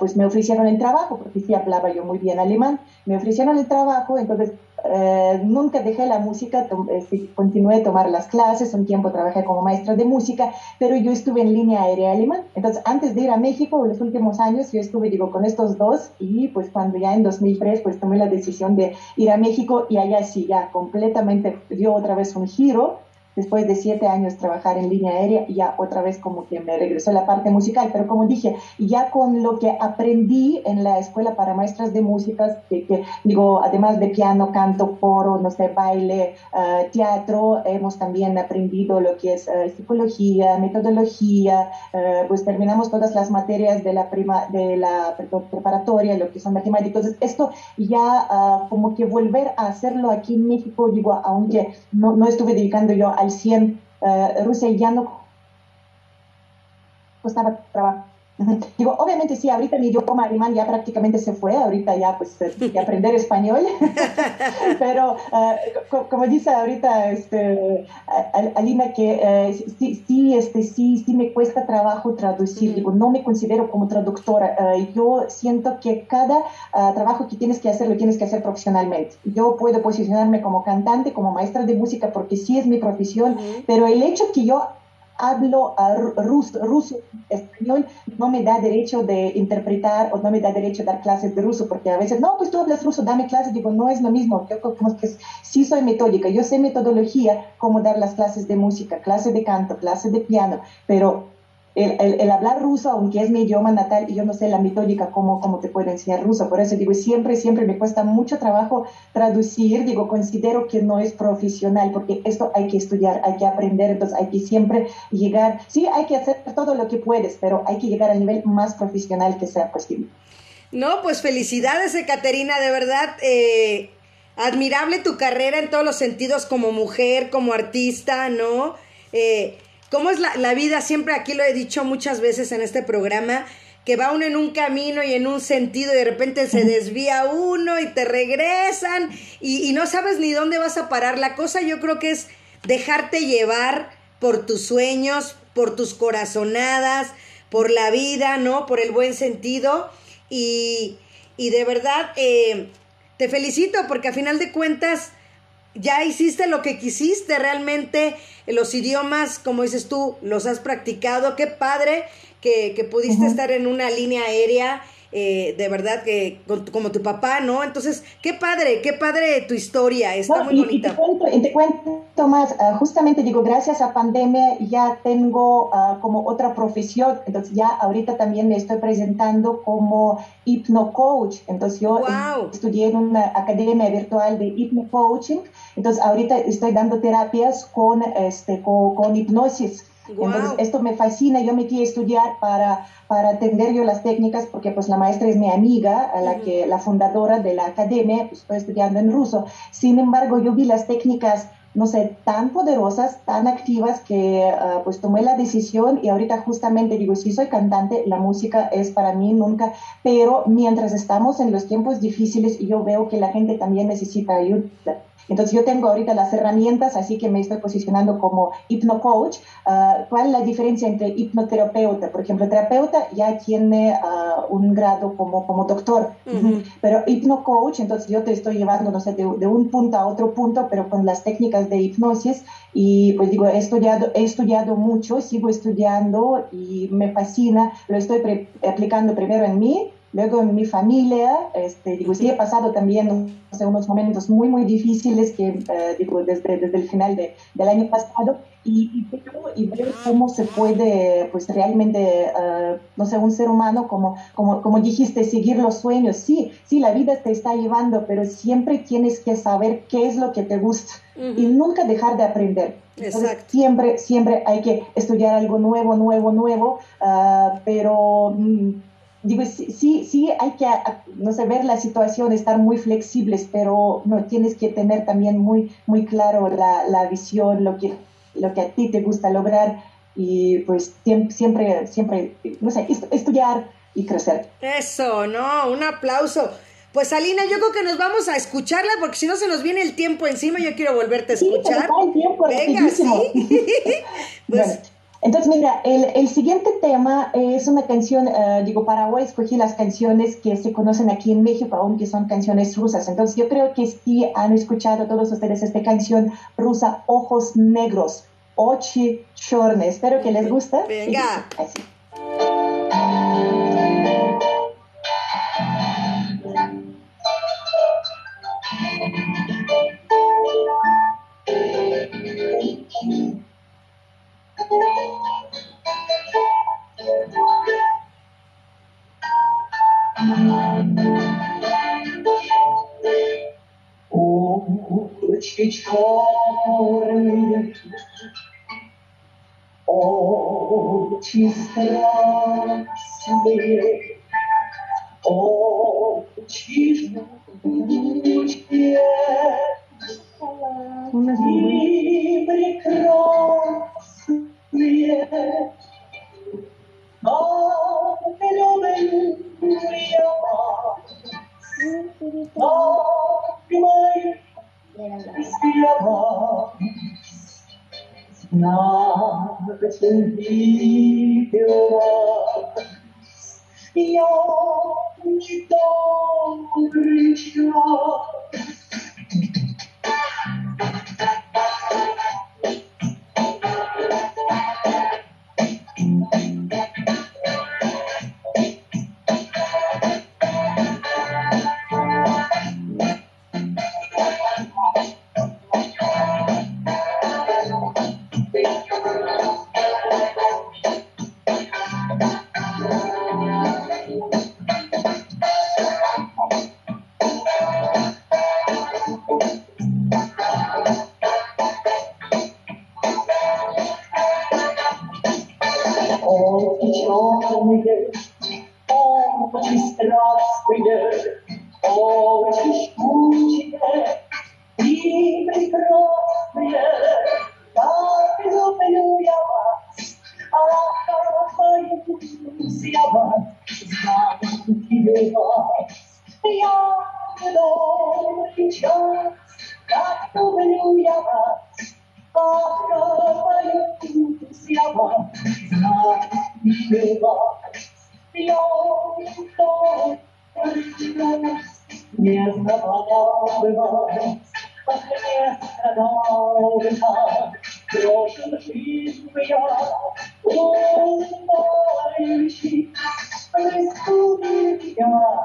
pues me ofrecieron el trabajo, porque sí hablaba yo muy bien alemán, me ofrecieron el trabajo, entonces Uh, nunca dejé la música, eh, continué a tomar las clases, un tiempo trabajé como maestra de música, pero yo estuve en línea aérea alemán. Entonces, antes de ir a México, en los últimos años, yo estuve, digo, con estos dos y pues cuando ya en 2003, pues tomé la decisión de ir a México y allá sí, ya completamente dio otra vez un giro después de siete años trabajar en línea aérea, ya otra vez como que me regresó la parte musical, pero como dije, ya con lo que aprendí en la escuela para maestras de música, que, que digo, además de piano, canto, coro, no sé, baile, uh, teatro, hemos también aprendido lo que es uh, psicología, metodología, uh, pues terminamos todas las materias de la prima, de la preparatoria, lo que son matemáticas. Entonces, esto ya como que volver a hacerlo aquí en México, digo, aunque no, no estuve dedicando yo al 100, uh, Rusia ya no costaba trabajo. Digo, obviamente sí, ahorita mi idioma alemán ya prácticamente se fue, ahorita ya pues que aprender español, pero uh, como dice ahorita este, Alina que uh, sí, sí, este, sí, sí me cuesta trabajo traducir, digo, no me considero como traductora, uh, yo siento que cada trabajo que tienes que hacer lo tienes que hacer profesionalmente. Yo puedo posicionarme como cantante, como maestra de música porque sí es mi profesión, pero el hecho que yo hablo ruso, ruso, español, no me da derecho de interpretar o no me da derecho de dar clases de ruso, porque a veces, no, pues tú hablas ruso, dame clases, digo, no es lo mismo, yo como que sí soy metódica, yo sé metodología, cómo dar las clases de música, clases de canto, clases de piano, pero el, hablar ruso, aunque es mi idioma natal y yo no sé la metódica, cómo, cómo te puedo enseñar ruso. Por eso digo, siempre, siempre me cuesta mucho trabajo traducir. Digo, considero que no es profesional porque esto hay que estudiar, hay que aprender, entonces hay que siempre llegar. Sí, hay que hacer todo lo que puedes, pero hay que llegar al nivel más profesional que sea posible. No, pues felicidades, Ekaterina, de verdad. Eh, admirable tu carrera en todos los sentidos como mujer, como artista, ¿no? Eh, ¿Cómo es la, vida? Siempre aquí lo he dicho muchas veces en este programa, que va uno en un camino y en un sentido y de repente se desvía uno y te regresan y, no sabes ni dónde vas a parar. La cosa yo creo que es dejarte llevar por tus sueños, por tus corazonadas, por la vida, ¿no? Por el buen sentido. Y, y de verdad, eh, te felicito porque a final de cuentas ya hiciste lo que quisiste, realmente los idiomas, como dices tú, los has practicado, qué padre que, que pudiste estar en una línea aérea eh, de verdad que como tu papá, ¿no? Entonces, qué padre, qué padre tu historia, está muy bonita. Y te, cuento, más, ah, justamente digo, gracias a pandemia ya tengo uh, como otra profesión, entonces ya ahorita también me estoy presentando como hipnocoach, entonces yo estudié en una academia virtual de hipnocoaching, entonces ahorita estoy dando terapias con, este, con hipnosis. Entonces, esto me fascina. Yo me a estudiar para, para atender yo las técnicas, porque pues la maestra es mi amiga, a la, que, la fundadora de la academia, pues, estoy estudiando en ruso. Sin embargo, yo vi las técnicas no sé, tan poderosas, tan activas que ah, pues tomé la decisión y ahorita justamente digo, si soy cantante, la música es para mí nunca, pero mientras estamos en los tiempos difíciles yo veo que la gente también necesita ayuda, entonces yo tengo ahorita las herramientas, así que me estoy posicionando como hipnocoach. Uh, ¿Cuál es la diferencia entre hipnoterapeuta? Por ejemplo, terapeuta ya tiene uh, un grado como, como doctor, pero hipnocoach, entonces yo te estoy llevando, no sé, de, un punto a otro punto, pero con las técnicas de hipnosis. Y pues digo, he estudiado, he estudiado mucho, sigo estudiando y me fascina. Lo estoy aplicando primero en mí, Luego en mi familia, este, digo, sí he pasado también unos momentos muy, muy difíciles que, eh, digo, desde, desde el final de, del año pasado y, y, ver cómo se puede, pues realmente, eh, no sé, un ser humano, como, como, como dijiste, seguir los sueños. Sí, sí, la vida te está llevando, pero siempre tienes que saber qué es lo que te gusta y nunca dejar de aprender. Entonces, siempre, siempre hay que estudiar algo nuevo, nuevo, nuevo, uh, pero... Mm, digo, sí, sí, hay que, no sé, ver la situación, estar muy flexibles, pero no tienes que tener también muy, muy claro la, la visión, lo que, lo que a ti te gusta lograr y pues siempre, siempre, no sé, estudiar y crecer. Eso, no, un aplauso. Pues Alina, yo creo que nos vamos a escucharla porque si no se nos viene el tiempo encima, yo quiero volverte a escuchar. Venga, sí. pues, entonces, mira, el, el, siguiente tema es una canción, uh, digo, Paraguay escogí las canciones que se conocen aquí en México, aunque son canciones rusas. Entonces, yo creo que sí han escuchado todos ustedes esta canción rusa, Ojos Negros, Ochi Chorne. Espero que les guste. Venga. Así. Очи черные, очи страстные, очи жгучие, и прекрасные, 바라봐 나를 비벼봐 영이 떠올리라 Я вином и как люблю я вас, как боюсь я вас, как не вас. Я не забывала бы вас, как не страдала бы так, Брошен жизнь я, улыбающий, Приступи меня,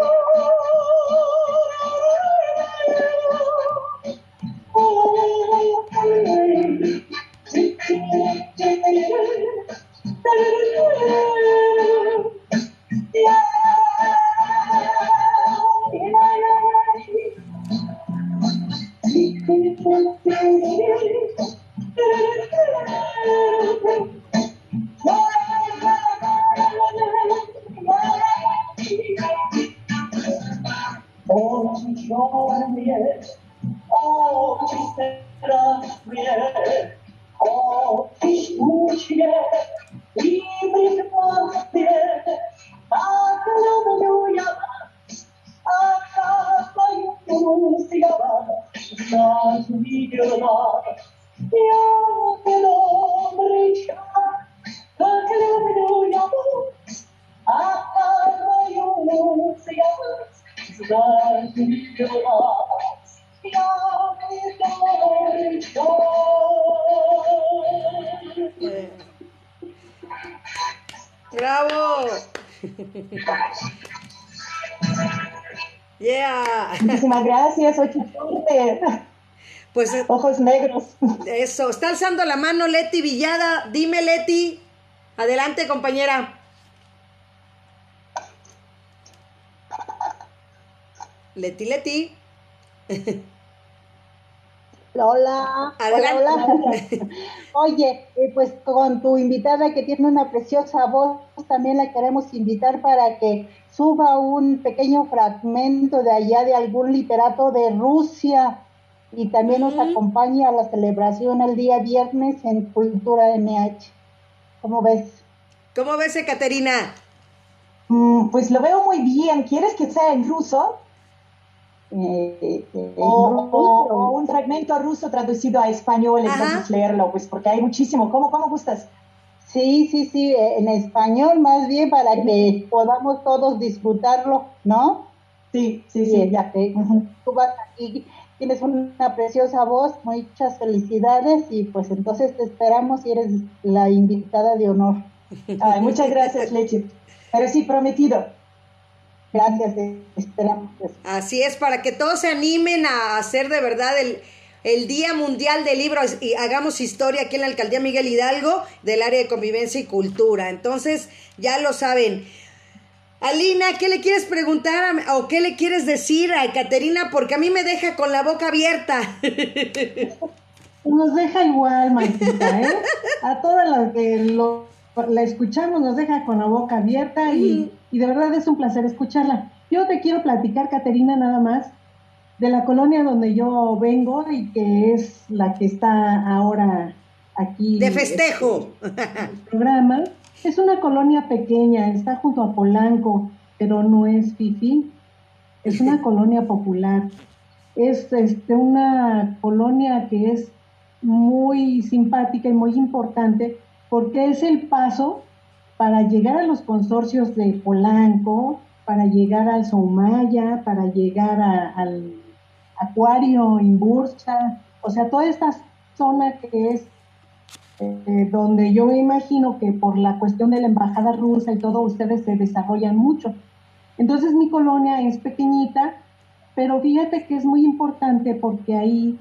Thank you. ¡Bravo! ¡Yeah! Muchísimas gracias, ocho pues, eh, Ojos negros. Eso, está alzando la mano Leti Villada. Dime, Leti. Adelante, compañera. Leti, Leti. Hola, hola, hola. Oye, eh, pues con tu invitada que tiene una preciosa voz, también la queremos invitar para que suba un pequeño fragmento de allá de algún literato de Rusia y también nos acompañe a la celebración el día viernes en Cultura MH. ¿Cómo ves? ¿Cómo ves, Caterina? Mm, pues lo veo muy bien. ¿Quieres que sea en ruso? Eh, eh, O, o- o un fragmento ruso traducido a español, Ajá. entonces leerlo, pues porque hay muchísimo. ¿Cómo, cómo gustas? Sí, sí, sí, eh, en español más bien para que podamos todos disfrutarlo, ¿no? Sí, sí, Sí, sí. ya que tú vas aquí, tienes una preciosa voz, muchas felicidades y pues entonces te esperamos y eres la invitada de honor. Ay, muchas gracias, Leche. Pero sí, prometido. Gracias, pues. Así es, para que todos se animen a hacer de verdad el, el Día Mundial del Libro y hagamos historia aquí en la Alcaldía Miguel Hidalgo del área de convivencia y cultura. Entonces, ya lo saben. Alina, ¿qué le quieres preguntar a- o qué le quieres decir a Caterina? Porque a mí me deja con la boca abierta. Nos deja igual, Martita, ¿eh? A todas las que lo, la escuchamos nos deja con la boca abierta y, y de verdad es un placer escucharla. Yo te quiero platicar, Caterina, nada más, de la colonia donde yo vengo y que es la que está ahora aquí. De festejo. el programa. Es una colonia pequeña, está junto a Polanco, pero no es Fifi. Es una colonia popular. Es este, una colonia que es muy simpática y muy importante porque es el paso para llegar a los consorcios de Polanco, para llegar al Soumaya, para llegar al Acuario, Imbursa, o sea, toda esta zona que es eh, donde yo imagino que por la cuestión de la embajada rusa y todo, ustedes se desarrollan mucho. Entonces mi colonia es pequeñita pero fíjate que es muy importante porque ahí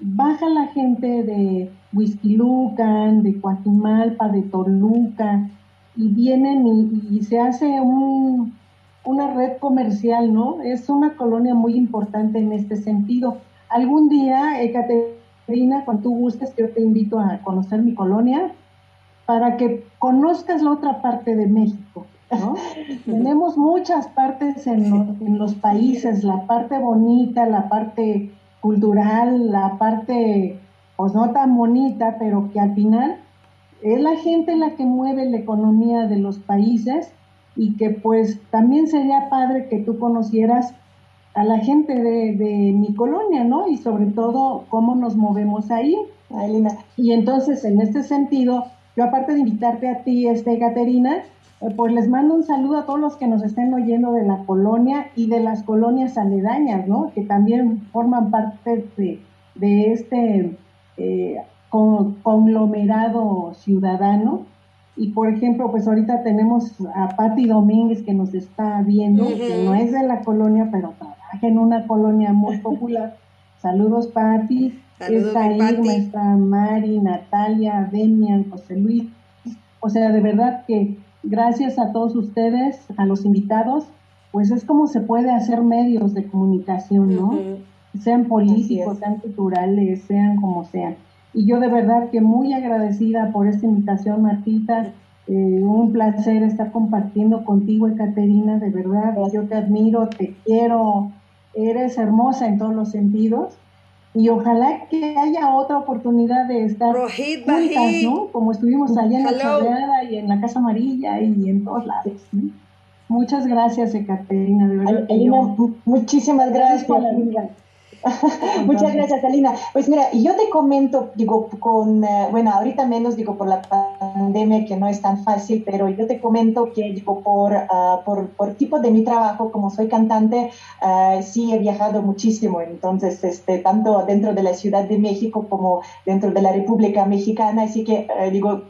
baja la gente de Huizquilucan, de Coajimalpa, de Toluca, y vienen y, se hace un, una red comercial, ¿no? Es una colonia muy importante en este sentido. Algún día, Ekaterina, cuando tú gustes, yo te invito a conocer mi colonia para que conozcas la otra parte de México. ¿no? Tenemos muchas partes en, en los países, la parte bonita, la parte cultural, la parte pues no tan bonita, pero que al final es la gente la que mueve la economía de los países y que pues también sería padre que tú conocieras a la gente de, mi colonia, ¿no? Y sobre todo cómo nos movemos ahí. Y entonces, en este sentido, yo aparte de invitarte a ti, este, Caterina, eh, pues les mando un saludo a todos los que nos estén oyendo de la colonia y de las colonias aledañas, ¿no? Que también forman parte de, este eh, conglomerado ciudadano. Y por ejemplo, pues ahorita tenemos a Patti Domínguez que nos está viendo, que no es de la colonia, pero trabaja en una colonia muy popular. Saludos, Patti. está Irma, está Mari, Natalia, Demian, José Luis. O sea, de verdad que gracias a todos ustedes, a los invitados, pues es como se puede hacer medios de comunicación, ¿no? Sean políticos, sean culturales, sean como sean. Y yo de verdad que muy agradecida por esta invitación, Martita. Eh, un placer estar compartiendo contigo, Ekaterina, de verdad. Yo te admiro, te quiero, eres hermosa en todos los sentidos y ojalá que haya otra oportunidad de estar juntas, ¿no? Como estuvimos allá en la Chorreada y en la Casa Amarilla y en todos lados. Muchas gracias, Ekaterina, de verdad. muchísimas gracias. por la Muchas gracias, Alina. Pues mira, yo te comento, digo, con, eh, bueno, ahorita menos, digo, por la pandemia que no es tan fácil, pero yo te comento que, digo, por, ah, por, por, tipo de mi trabajo, como soy cantante, uh, sí he viajado muchísimo. Entonces, este, tanto dentro de la Ciudad de México como dentro de la República Mexicana. Así que, eh, digo,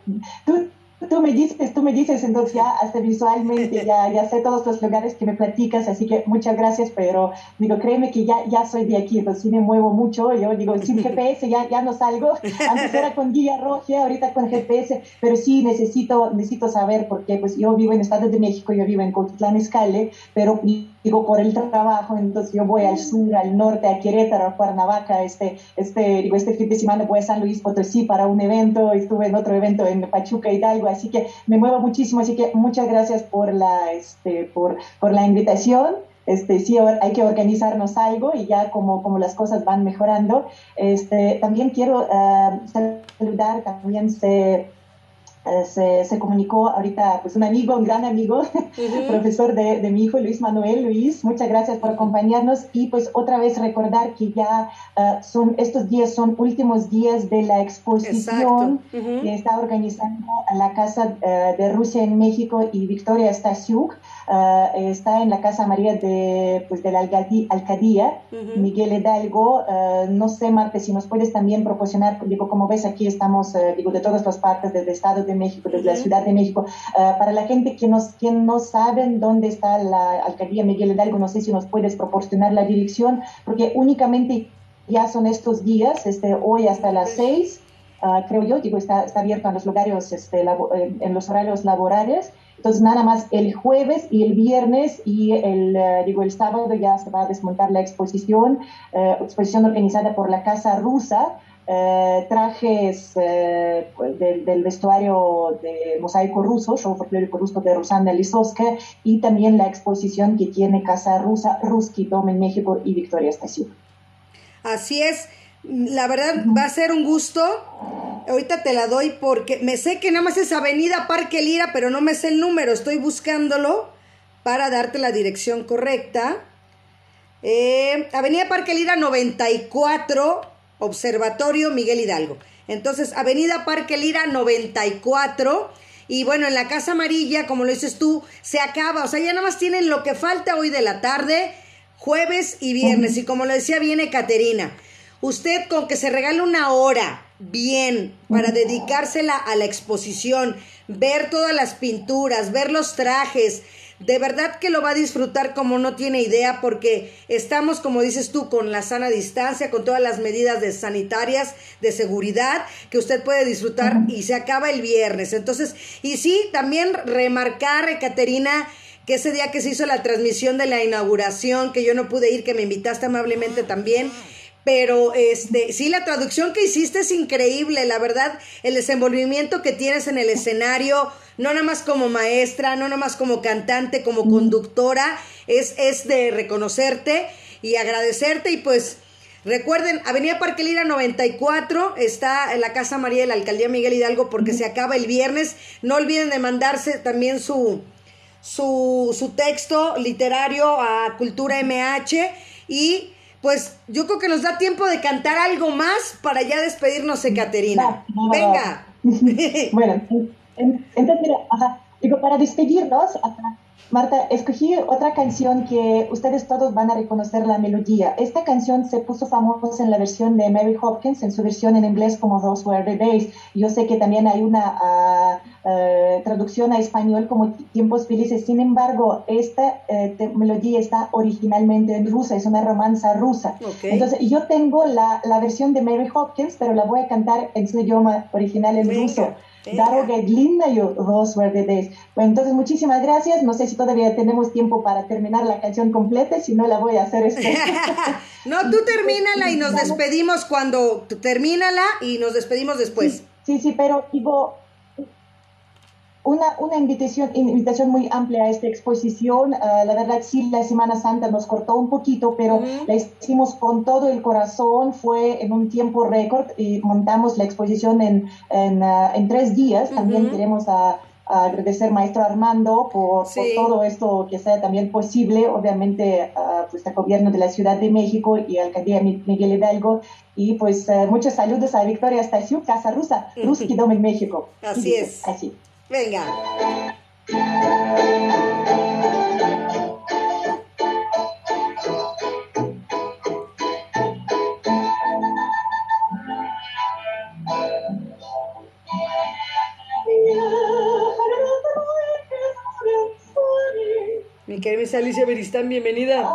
tú tú me dices, tú me dices, entonces ya hasta visualmente ya, ya sé todos los lugares que me platicas, así que muchas gracias, pero digo, créeme que ya, ya soy de aquí, pues sí me muevo mucho, yo digo, sin GPS ya, ya no salgo, antes era con guía roja, ahorita con GPS, pero sí necesito, necesito saber, porque pues yo vivo en Estado de México, yo vivo en Coquitlán Escale, pero digo, por el trabajo, entonces yo voy al sur, al norte, a Querétaro, a Cuernavaca, este, este, digo, este fin de semana voy a San Luis Potosí para un evento, estuve en otro evento en Pachuca, Hidalgo, así que me muevo muchísimo, así que muchas gracias por la, este, por, por la invitación. Este, sí, hay que organizarnos algo y ya como, como las cosas van mejorando. Este, también quiero uh, saludar, también se eh, se, comunicó ahorita pues un amigo, un gran amigo, profesor de, de, mi hijo Luis Manuel. Luis, muchas gracias por acompañarnos y pues otra vez recordar que ya eh, son estos días son últimos días de la exposición que está organizando la Casa eh, de Rusia en México y Victoria Stasiuk. Está en la Casa María de, pues, de la Alcaldía, Miguel Hidalgo. no sé, Marte, si nos puedes también proporcionar, digo, como ves aquí estamos, digo, de todas las partes del Estado de México, desde la Ciudad de México. Ah, para la gente que, nos, que no saben dónde está la alcaldía Miguel Hidalgo, no sé si nos puedes proporcionar la dirección, porque únicamente ya son estos días, este, hoy hasta las seis, ah, creo yo, digo, está, está abierto en los lugares, este, en los horarios laborales. Entonces, nada más el jueves y el viernes y el, eh, digo, el sábado ya se va a desmontar la exposición, eh, exposición organizada por la Casa Rusa. Eh, trajes eh, pues, del, vestuario de mosaico ruso, show folclórico ruso de Rosana Lisowska, y también la exposición que tiene Casa Rusa, Ruski Dom en México y Victoria Estación. Así es, la verdad va a ser un gusto. Ahorita te la doy porque me sé que nada más es Avenida Parque Lira, pero no me sé el número, estoy buscándolo para darte la dirección correcta. Eh, Avenida Parque Lira 94 Observatorio Miguel Hidalgo. Entonces, Avenida Parque Lira 94. Y bueno, en la Casa Amarilla, como lo dices tú, se acaba. O sea, ya nada más tienen lo que falta hoy de la tarde, jueves y viernes. Y como lo decía, viene Caterina. Usted con que se regale una hora bien para dedicársela a la exposición, ver todas las pinturas, ver los trajes, de verdad que lo va a disfrutar como no tiene idea porque estamos, como dices tú, con la sana distancia, con todas las medidas de sanitarias, de seguridad que usted puede disfrutar y se acaba el viernes. Entonces, y sí, también remarcar, Caterina, que ese día que se hizo la transmisión de la inauguración, que yo no pude ir, que me invitaste amablemente también, pero este sí la traducción que hiciste es increíble, la verdad, el desenvolvimiento que tienes en el escenario, no nada más como maestra, no nada más como cantante, como conductora, es, es de reconocerte y agradecerte y pues recuerden, Avenida Parque Lira 94 está en la Casa María de la Alcaldía Miguel Hidalgo porque se acaba el viernes, no olviden de mandarse también su su, su texto literario a Cultura MH y pues yo creo que nos da tiempo de cantar algo más para ya despedirnos, Caterina. Venga. bueno, entonces, mira, digo, para despedirnos, Marta, escogí otra canción que ustedes todos van a reconocer la melodía. Esta canción se puso famosa en la versión de Mary Hopkins, en su versión en inglés como Those Were the Days. Yo sé que también hay una ah, traducción a español como Tiempos Felices. Sin embargo, esta eh, melodía está originalmente en rusa, es una romanza rusa. Entonces, yo tengo la, la, versión de Mary Hopkins, pero la voy a cantar en su idioma original en ruso. Daroga linda yo, Those Were the Days. Bueno, entonces muchísimas gracias. No sé si todavía tenemos tiempo para terminar la canción completa, si no la voy a hacer no, tú termínala y nos despedimos cuando termínala y nos despedimos después. Sí, sí, pero digo, una, una invitación, invitación muy amplia a esta exposición. Ah, la verdad, sí, la Semana Santa nos cortó un poquito, pero la hicimos con todo el corazón. Fue en un tiempo récord y montamos la exposición en, en, ah, en tres días. También queremos a, agradecer maestro Armando por, todo esto que sea también posible, obviamente pues al gobierno de la Ciudad de México y alcaldía Miguel Hidalgo y pues ah, muchos saludos a Victoria Stasiu, Casa Rusa, Ruski Dom en México. Así es. Así. Venga. Mi querida Alicia Beristán, bienvenida.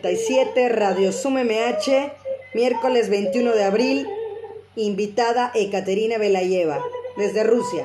97, Radio Sum MH, miércoles 21 de abril, invitada Ekaterina Belayeva, desde Rusia.